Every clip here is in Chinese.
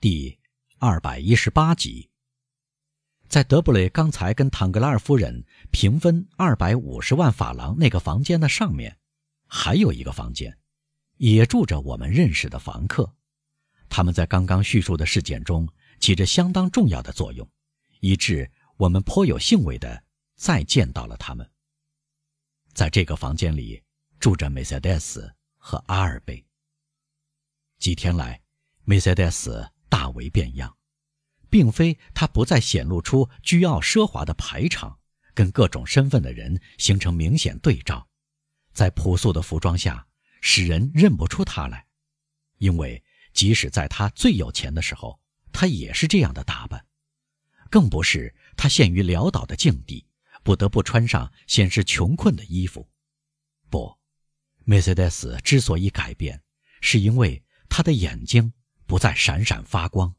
第二百一十八集。在德布雷刚才跟唐格拉尔夫人平分二百五十万法郎那个房间的上面，还有一个房间，也住着我们认识的房客。他们在刚刚叙述的事件中起着相当重要的作用，以致我们颇有兴味的再见到了他们。在这个房间里住着梅赛德斯和阿尔贝。几天来，梅赛德斯大为变样，并非他不再显露出倨傲奢华的排场，跟各种身份的人形成明显对照，在朴素的服装下使人认不出他来，因为。即使在他最有钱的时候，他也是这样的打扮，更不是他陷于潦倒的境地，不得不穿上显示穷困的衣服。不，梅赛德斯之所以改变，是因为他的眼睛不再闪闪发光，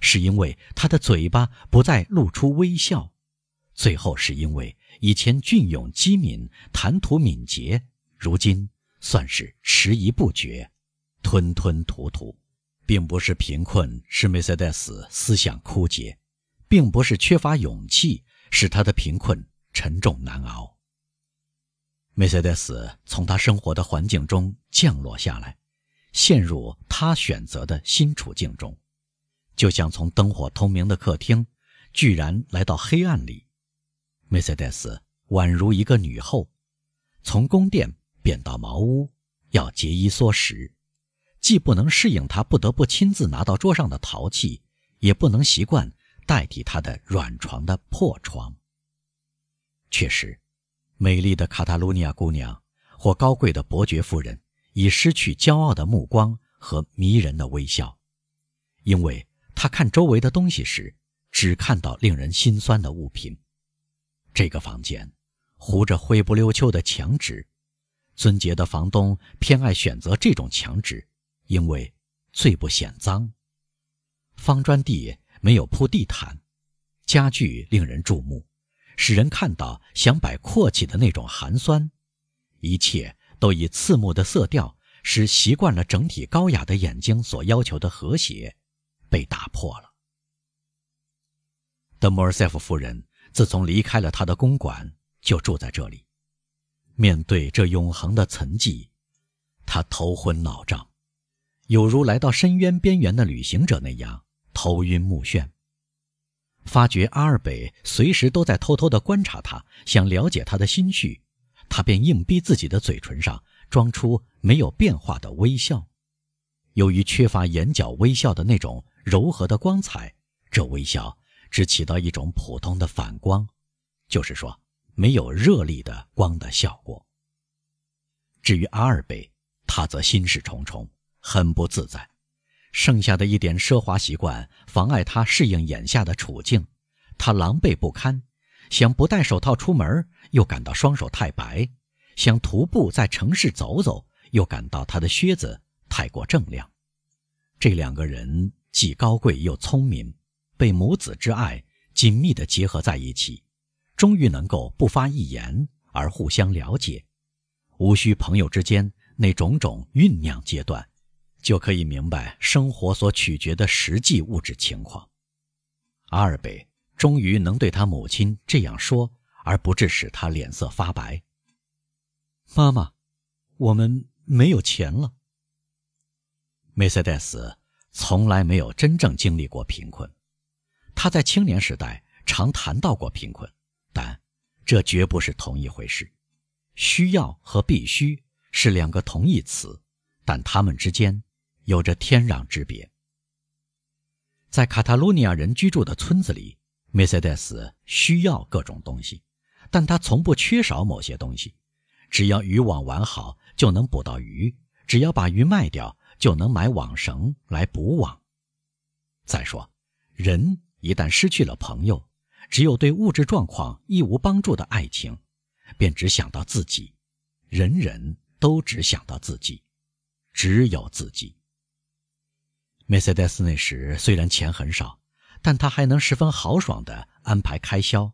是因为他的嘴巴不再露出微笑，最后是因为以前俊勇机敏、谈吐敏捷，如今算是迟疑不决、吞吞吐吐。并不是贫困使梅赛德斯思想枯竭，并不是缺乏勇气使他的贫困沉重难熬。梅赛德斯从他生活的环境中降落下来，陷入他选择的新处境中，就像从灯火通明的客厅，居然来到黑暗里。梅赛德斯宛如一个女后，从宫殿变到茅屋，要节衣缩食。既不能适应他不得不亲自拿到桌上的陶器，也不能习惯代替他的软床的破床。确实，美丽的卡塔卢尼亚姑娘或高贵的伯爵夫人已失去骄傲的目光和迷人的微笑，因为他看周围的东西时，只看到令人心酸的物品。这个房间糊着灰不溜秋的墙纸，尊杰的房东偏爱选择这种墙纸。因为最不显脏，方砖地没有铺地毯，家具令人注目，使人看到想摆阔气的那种寒酸，一切都以刺目的色调，使习惯了整体高雅的眼睛所要求的和谐被打破了。德莫尔塞夫夫人自从离开了他的公馆，就住在这里。面对这永恒的沉寂，他头昏脑胀。有如来到深渊边缘的旅行者那样头晕目眩。发觉阿尔北随时都在偷偷地观察他，想了解他的心绪，他便硬逼自己的嘴唇上装出没有变化的微笑。由于缺乏眼角微笑的那种柔和的光彩，这微笑只起到一种普通的反光，就是说没有热力的光的效果。至于阿尔贝，他则心事重重。很不自在，剩下的一点奢华习惯妨碍他适应眼下的处境，他狼狈不堪。想不戴手套出门，又感到双手太白；想徒步在城市走走，又感到他的靴子太过锃亮。这两个人既高贵又聪明，被母子之爱紧密地结合在一起，终于能够不发一言而互相了解，无需朋友之间那种种酝酿阶段。就可以明白生活所取决的实际物质情况。阿尔贝终于能对他母亲这样说，而不致使他脸色发白。妈妈，我们没有钱了。梅赛德斯从来没有真正经历过贫困，他在青年时代常谈到过贫困，但这绝不是同一回事。需要和必须是两个同义词，但他们之间。有着天壤之别。在卡塔卢尼亚人居住的村子里，梅赛德斯需要各种东西，但他从不缺少某些东西。只要渔网完好，就能捕到鱼；只要把鱼卖掉，就能买网绳来补网。再说，人一旦失去了朋友，只有对物质状况一无帮助的爱情，便只想到自己。人人都只想到自己，只有自己。梅赛德斯那时虽然钱很少，但他还能十分豪爽地安排开销。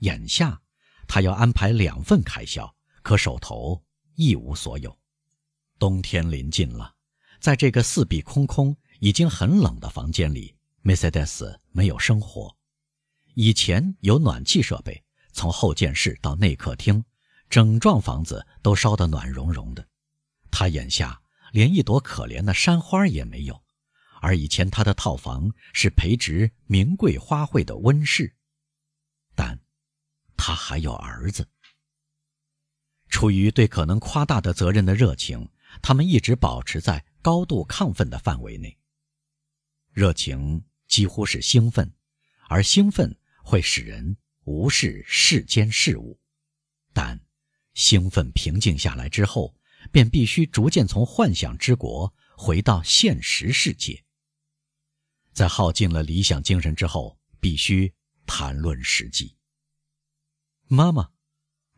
眼下，他要安排两份开销，可手头一无所有。冬天临近了，在这个四壁空空、已经很冷的房间里，梅赛德斯没有生火。以前有暖气设备，从后见室到内客厅，整幢房子都烧得暖融融的。他眼下连一朵可怜的山花也没有，而以前他的套房是培植名贵花卉的温室。但，他还有儿子。出于对可能夸大的责任的热情，他们一直保持在高度亢奋的范围内。热情几乎是兴奋，而兴奋。会使人无视世间事物，但兴奋平静下来之后，便必须逐渐从幻想之国回到现实世界。在耗尽了理想精神之后，必须谈论实际。妈妈，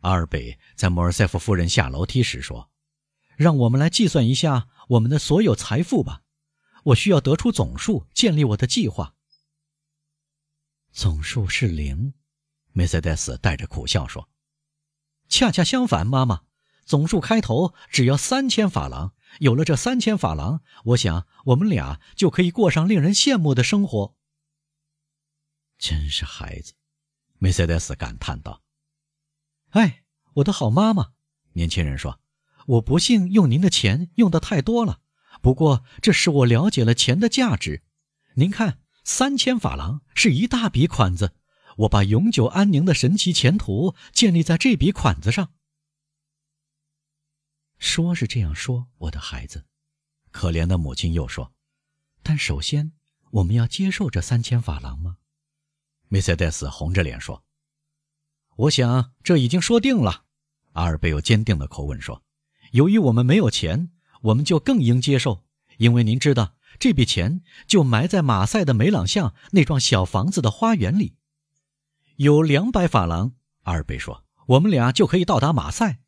阿尔贝在莫尔塞夫夫人下楼梯时说：“让我们来计算一下我们的所有财富吧，我需要得出总数，建立我的计划。”总数是零，梅赛德斯带着苦笑说：“恰恰相反，妈妈，总数开头只要三千法郎。有了这三千法郎，我想我们俩就可以过上令人羡慕的生活。”真是孩子，梅赛德斯感叹道。“哎，我的好妈妈，年轻人说，我不幸用您的钱用的太多了。不过这使我了解了钱的价值。您看。”三千法郎是一大笔款子，我把永久安宁的神奇前途建立在这笔款子上。说是这样说，我的孩子，可怜的母亲又说：“但首先，我们要接受这三千法郎吗？”梅赛德斯红着脸说：“我想这已经说定了。”阿尔贝又坚定的口吻说：“由于我们没有钱，我们就更应接受，因为您知道。”这笔钱就埋在马赛的梅朗巷那幢小房子的花园里，有两百法郎。阿尔贝说：“我们俩就可以到达马赛。”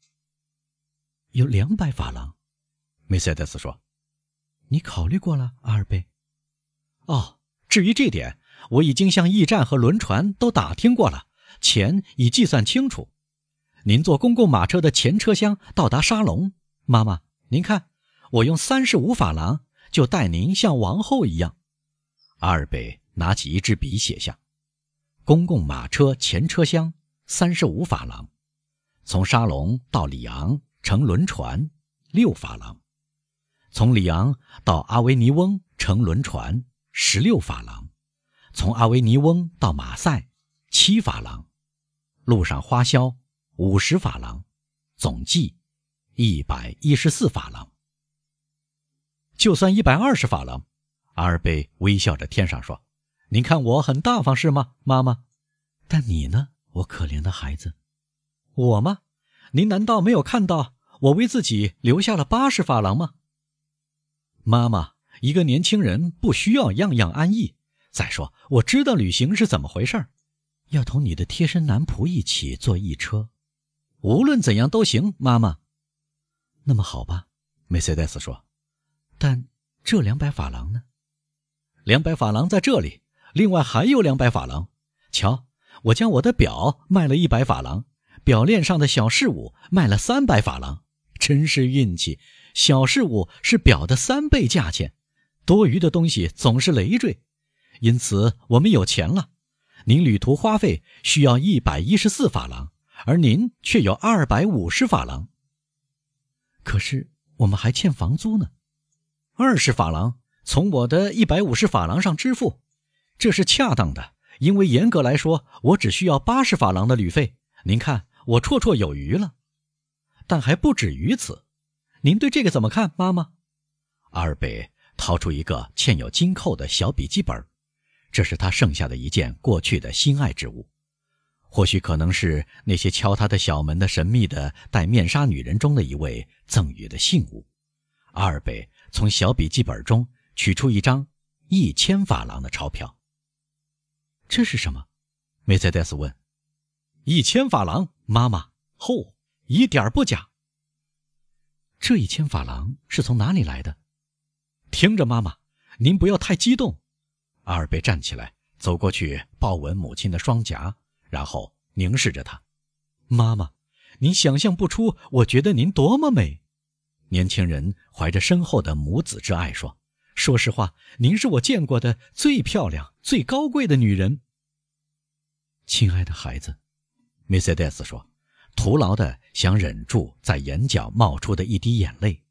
有两百法郎，梅赛德斯说：“你考虑过了，阿尔贝？”哦，至于这点，我已经向驿站和轮船都打听过了，钱已计算清楚。您坐公共马车的前车厢到达沙龙。妈妈，您看，我用三十五法郎。就待您像王后一样。阿尔贝拿起一支笔写下：“公共马车前车厢三十五法郎，从沙龙到里昂乘轮船六法郎，从里昂到阿维尼翁乘轮船十六法郎，从阿维尼翁到马赛七法郎，路上花销五十法郎，总计一百一十四法郎。”就算一百二十法郎，阿尔贝微笑着添上说：“您看我很大方是吗，妈妈？但你呢，我可怜的孩子？我吗？您难道没有看到我为自己留下了八十法郎吗？妈妈，一个年轻人不需要样样安逸。再说，我知道旅行是怎么回事要同你的贴身男仆一起坐一车，无论怎样都行，妈妈。那么好吧，梅赛德斯说。”但这两百法郎呢？两百法郎在这里，另外还有两百法郎。瞧，我将我的表卖了一百法郎，表链上的小饰物卖了三百法郎。真是运气，小事物是表的三倍价钱，多余的东西总是累赘，因此我们有钱了。您旅途花费需要一百一十四法郎，而您却有二百五十法郎。可是我们还欠房租呢。二十法郎从我的一百五十法郎上支付，这是恰当的，因为严格来说，我只需要八十法郎的旅费。您看，我绰绰有余了。但还不止于此，您对这个怎么看，妈妈？阿尔贝掏出一个嵌有金扣的小笔记本，这是他剩下的一件过去的心爱之物，或许可能是那些敲他的小门的神秘的戴面纱女人中的一位赠予的信物。阿尔贝。从小笔记本中取出一张一千法郎的钞票。这是什么？梅赛德斯问。一千法郎，妈妈。吼，一点不假。这一千法郎是从哪里来的？听着，妈妈，您不要太激动。阿尔贝站起来，走过去抱稳母亲的双颊，然后凝视着她。妈妈，您想象不出，我觉得您多么美。年轻人怀着深厚的母子之爱说：“说实话，您是我见过的最漂亮、最高贵的女人。亲爱的孩子，梅赛德斯说，徒劳的想忍住在眼角冒出的一滴眼泪。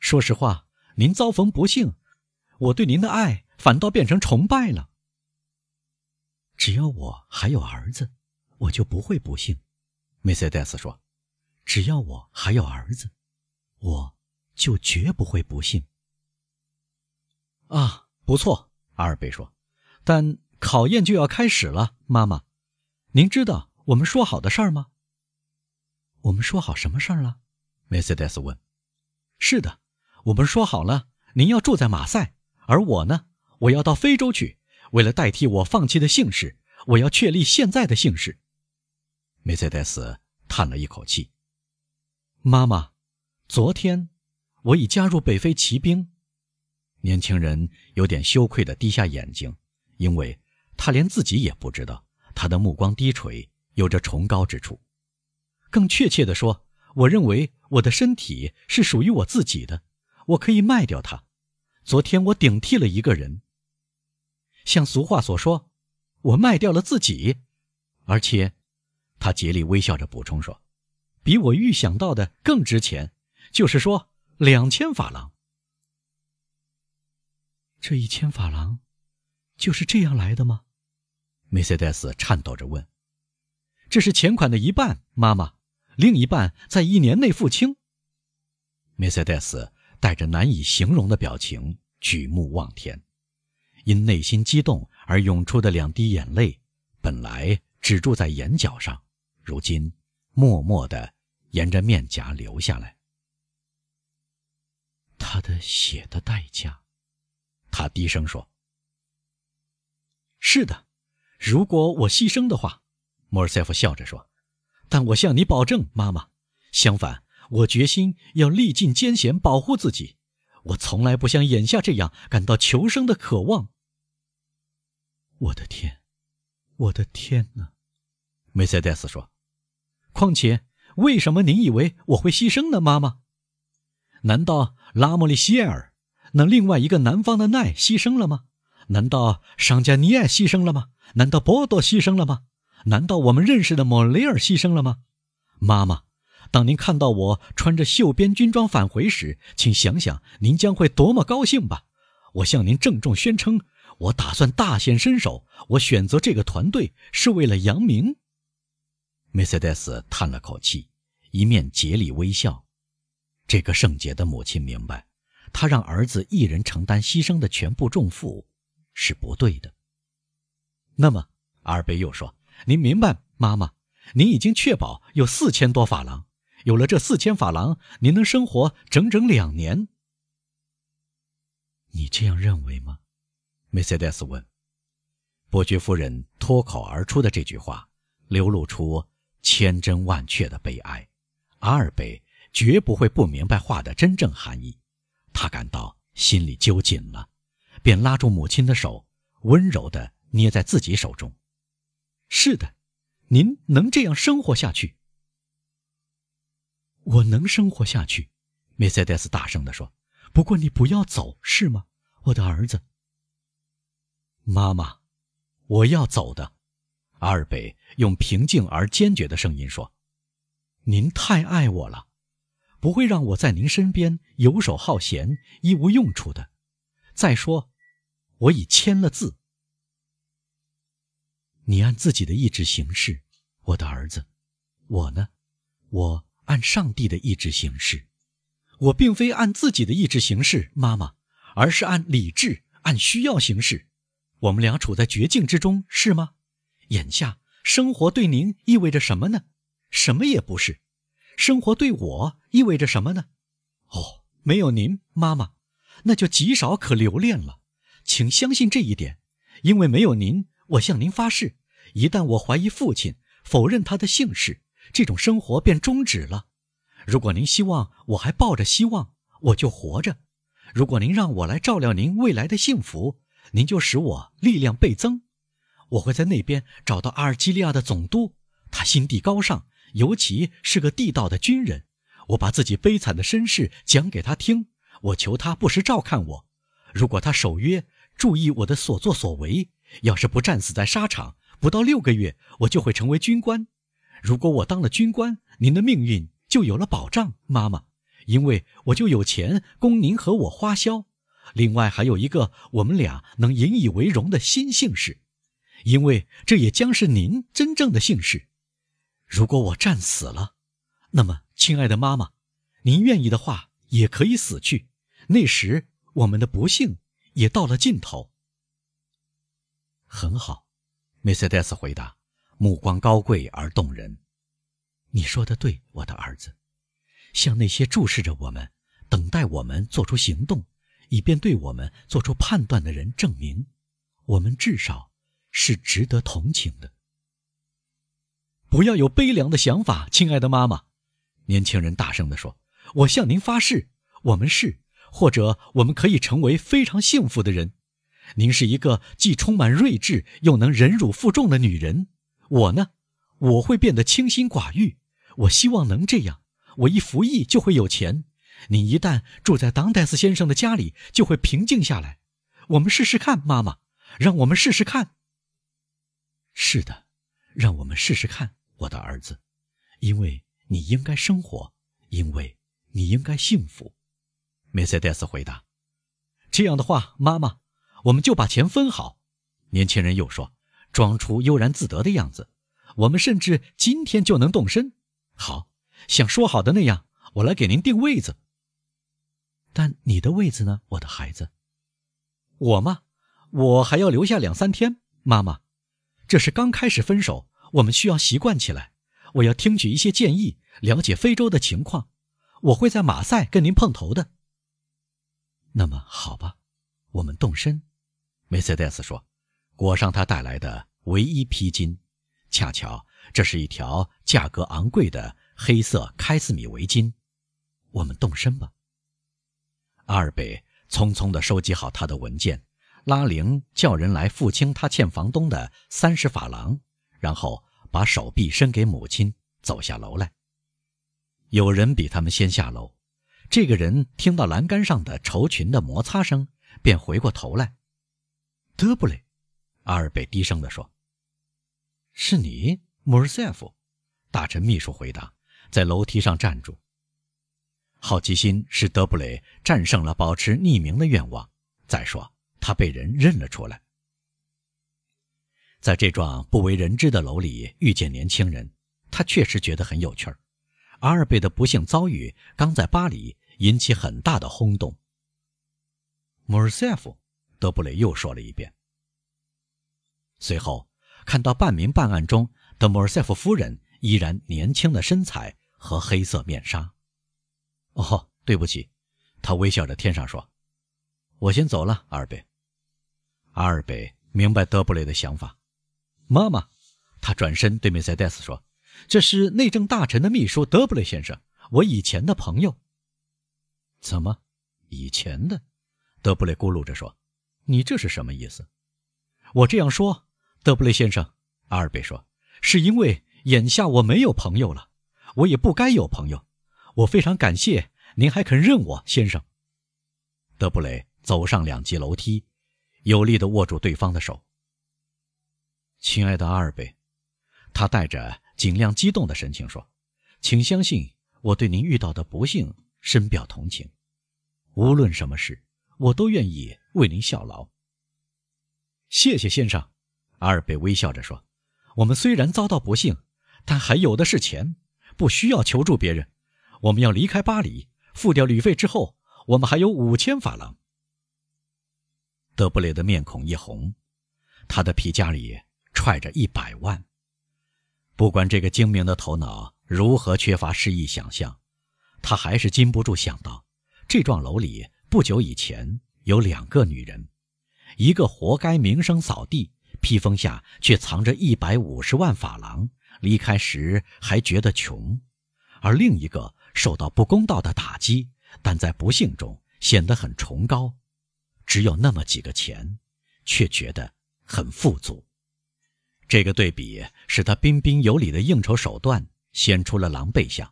说实话，您遭逢不幸，我对您的爱反倒变成崇拜了。只要我还有儿子，我就不会不幸。梅赛德斯说：“只要我还有儿子，我就绝不会不幸。”啊，不错，阿尔贝说。但考验就要开始了，妈妈，您知道我们说好的事儿吗？我们说好什么事儿了？梅赛德斯问。是的。我们说好了，您要住在马赛，而我呢，我要到非洲去。为了代替我放弃的姓氏，我要确立现在的姓氏。梅赛德斯叹了一口气。妈妈，昨天我已加入北非骑兵。年轻人有点羞愧地低下眼睛，因为他连自己也不知道，他的目光低垂，有着崇高之处。更确切地说，我认为我的身体是属于我自己的。我可以卖掉它。昨天我顶替了一个人。像俗话所说，我卖掉了自己，而且，他竭力微笑着补充说，比我预想到的更值钱，就是说两千法郎。这一千法郎，就是这样来的吗？梅赛德斯颤抖着问。这是钱款的一半，妈妈，另一半在一年内付清。梅赛德斯。带着难以形容的表情，举目望天，因内心激动而涌出的两滴眼泪，本来止住在眼角上，如今默默地沿着面颊流下来。他的血的代价，他低声说：“是的，如果我牺牲的话。”莫尔塞夫笑着说：“但我向你保证，妈妈，相反。”我决心要历尽艰险保护自己，我从来不像眼下这样感到求生的渴望。我的天，我的天哪！梅赛德斯说：“况且，为什么您以为我会牺牲呢，妈妈？难道拉莫里希尔那另外一个南方的奈牺牲了吗？难道商加尼埃牺牲了吗？难道波多牺牲了吗？难道我们认识的莫雷尔牺牲了吗？妈妈？”当您看到我穿着绣边军装返回时，请想想您将会多么高兴吧！我向您郑重宣称，我打算大显身手。我选择这个团队是为了扬名。梅赛德斯叹了口气，一面竭力微笑。这个圣洁的母亲明白，她让儿子一人承担牺牲的全部重负是不对的。那么，阿尔贝又说：“您明白，妈妈，您已经确保有四千多法郎。”有了这四千法郎，您能生活整整两年。你这样认为吗？梅赛德斯问。伯爵夫人脱口而出的这句话，流露出千真万确的悲哀。阿尔贝绝不会不明白话的真正含义。他感到心里揪紧了，便拉住母亲的手，温柔地捏在自己手中。是的，您能这样生活下去。我能生活下去，梅赛德斯大声地说。不过你不要走，是吗，我的儿子？妈妈，我要走的。阿尔贝用平静而坚决的声音说：“您太爱我了，不会让我在您身边游手好闲、一无用处的。再说，我已签了字。你按自己的意志行事，我的儿子。我呢，我。”按上帝的意志行事，我并非按自己的意志行事，妈妈，而是按理智、按需要行事。我们俩处在绝境之中，是吗？眼下生活对您意味着什么呢？什么也不是。生活对我意味着什么呢？哦，没有您，妈妈，那就极少可留恋了。请相信这一点，因为没有您，我向您发誓，一旦我怀疑父亲，否认他的姓氏。这种生活便终止了。如果您希望我还抱着希望，我就活着；如果您让我来照料您未来的幸福，您就使我力量倍增。我会在那边找到阿尔及利亚的总督，他心地高尚，尤其是个地道的军人。我把自己悲惨的身世讲给他听，我求他不时照看我。如果他守约，注意我的所作所为，要是不战死在沙场，不到六个月，我就会成为军官。如果我当了军官，您的命运就有了保障，妈妈，因为我就有钱供您和我花销。另外还有一个我们俩能引以为荣的新姓氏，因为这也将是您真正的姓氏。如果我战死了，那么，亲爱的妈妈，您愿意的话，也可以死去。那时，我们的不幸也到了尽头。很好，梅赛德斯回答，目光高贵而动人。你说的对，我的儿子。向那些注视着我们、等待我们做出行动，以便对我们做出判断的人证明，我们至少是值得同情的。不要有悲凉的想法，亲爱的妈妈。年轻人大声地说：“我向您发誓，我们是，或者我们可以成为非常幸福的人。您是一个既充满睿智又能忍辱负重的女人。我呢，我会变得清心寡欲。我希望能这样。我一服役就会有钱。你一旦住在当戴斯先生的家里，就会平静下来。我们试试看，妈妈，让我们试试看。是的，让我们试试看，我的儿子，因为。”你应该生活，因为你应该幸福。”梅赛德斯回答。“这样的话，妈妈，我们就把钱分好。”年轻人又说，装出悠然自得的样子。“我们甚至今天就能动身。好像说好的那样，我来给您定位子。但你的位子呢，我的孩子？我吗？我还要留下两三天。妈妈，这是刚开始分手，我们需要习惯起来。”我要听取一些建议，了解非洲的情况。我会在马赛跟您碰头的。那么好吧，我们动身。梅赛德斯说：“裹上他带来的唯一披巾，恰巧这是一条价格昂贵的黑色开司米围巾。我们动身吧。”阿尔贝匆匆地收集好他的文件，拉铃叫人来付清他欠房东的三十法郎，然后。把手臂伸给母亲，走下楼来。有人比他们先下楼。这个人听到栏杆上的绸裙的摩擦声，便回过头来。德布雷，阿尔贝低声地说：“是你，莫尔塞夫。”大臣秘书回答，在楼梯上站住。好奇心使德布雷战胜了保持匿名的愿望。再说，他被人认了出来。在这幢不为人知的楼里遇见年轻人，他确实觉得很有趣儿。阿尔贝的不幸遭遇刚在巴黎引起很大的轰动。莫尔塞夫，德布雷又说了一遍。随后看到半明半暗中的莫尔塞夫夫人依然年轻的身材和黑色面纱。哦，对不起，他微笑着添上说：“我先走了，阿尔贝。”阿尔贝明白德布雷的想法。妈妈，他转身对梅赛德斯说：“这是内政大臣的秘书德布雷先生，我以前的朋友。”怎么，以前的？德布雷咕噜着说：“你这是什么意思？”我这样说，德布雷先生，阿尔贝说：“是因为眼下我没有朋友了，我也不该有朋友。我非常感谢您还肯认我，先生。”德布雷走上两级楼梯，有力地握住对方的手。亲爱的阿尔贝，他带着尽量激动的神情说：“请相信我对您遇到的不幸深表同情。无论什么事，我都愿意为您效劳。”谢谢先生，阿尔贝微笑着说：“我们虽然遭到不幸，但还有的是钱，不需要求助别人。我们要离开巴黎，付掉旅费之后，我们还有五千法郎。”德布雷的面孔一红，他的皮夹里。揣着一百万，不管这个精明的头脑如何缺乏诗意想象，他还是禁不住想到，这幢楼里不久以前有两个女人，一个活该名声扫地，披风下却藏着一百五十万法郎，离开时还觉得穷；而另一个受到不公道的打击，但在不幸中显得很崇高，只有那么几个钱，却觉得很富足。这个对比使他彬彬有礼的应酬手段显出了狼狈相，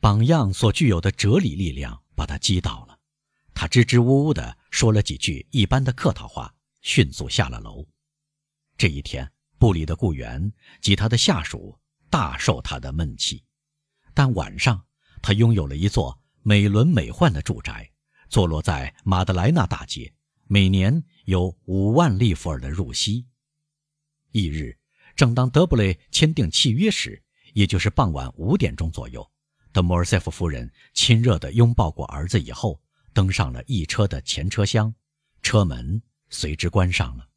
榜样所具有的哲理力量把他击倒了。他支支吾吾地说了几句一般的客套话，迅速下了楼。这一天，布里的雇员及他的下属大受他的闷气，但晚上他拥有了一座美轮美奂的住宅，坐落在马德莱纳大街，每年有五万利弗尔的入息。翌日，正当德布雷签订契约时，也就是傍晚五点钟左右，德莫尔塞夫夫人亲热地拥抱过儿子以后。登上了一车的前车厢，车门随之关上了。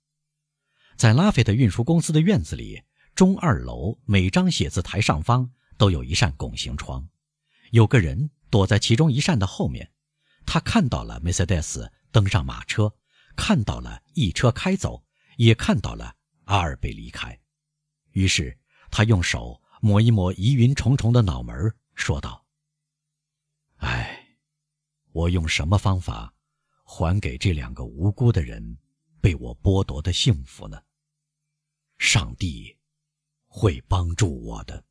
在拉斐特运输公司的院子里，中二楼每张写字台上方都有一扇拱形窗，有个人躲在其中一扇的后面。他看到了梅赛德斯登上马车，看到了一车开走，也看到了阿尔贝离开。于是他用手抹一抹疑云重重的脑门，说道：“哎。”我用什么方法还给这两个无辜的人被我剥夺的幸福呢？上帝会帮助我的。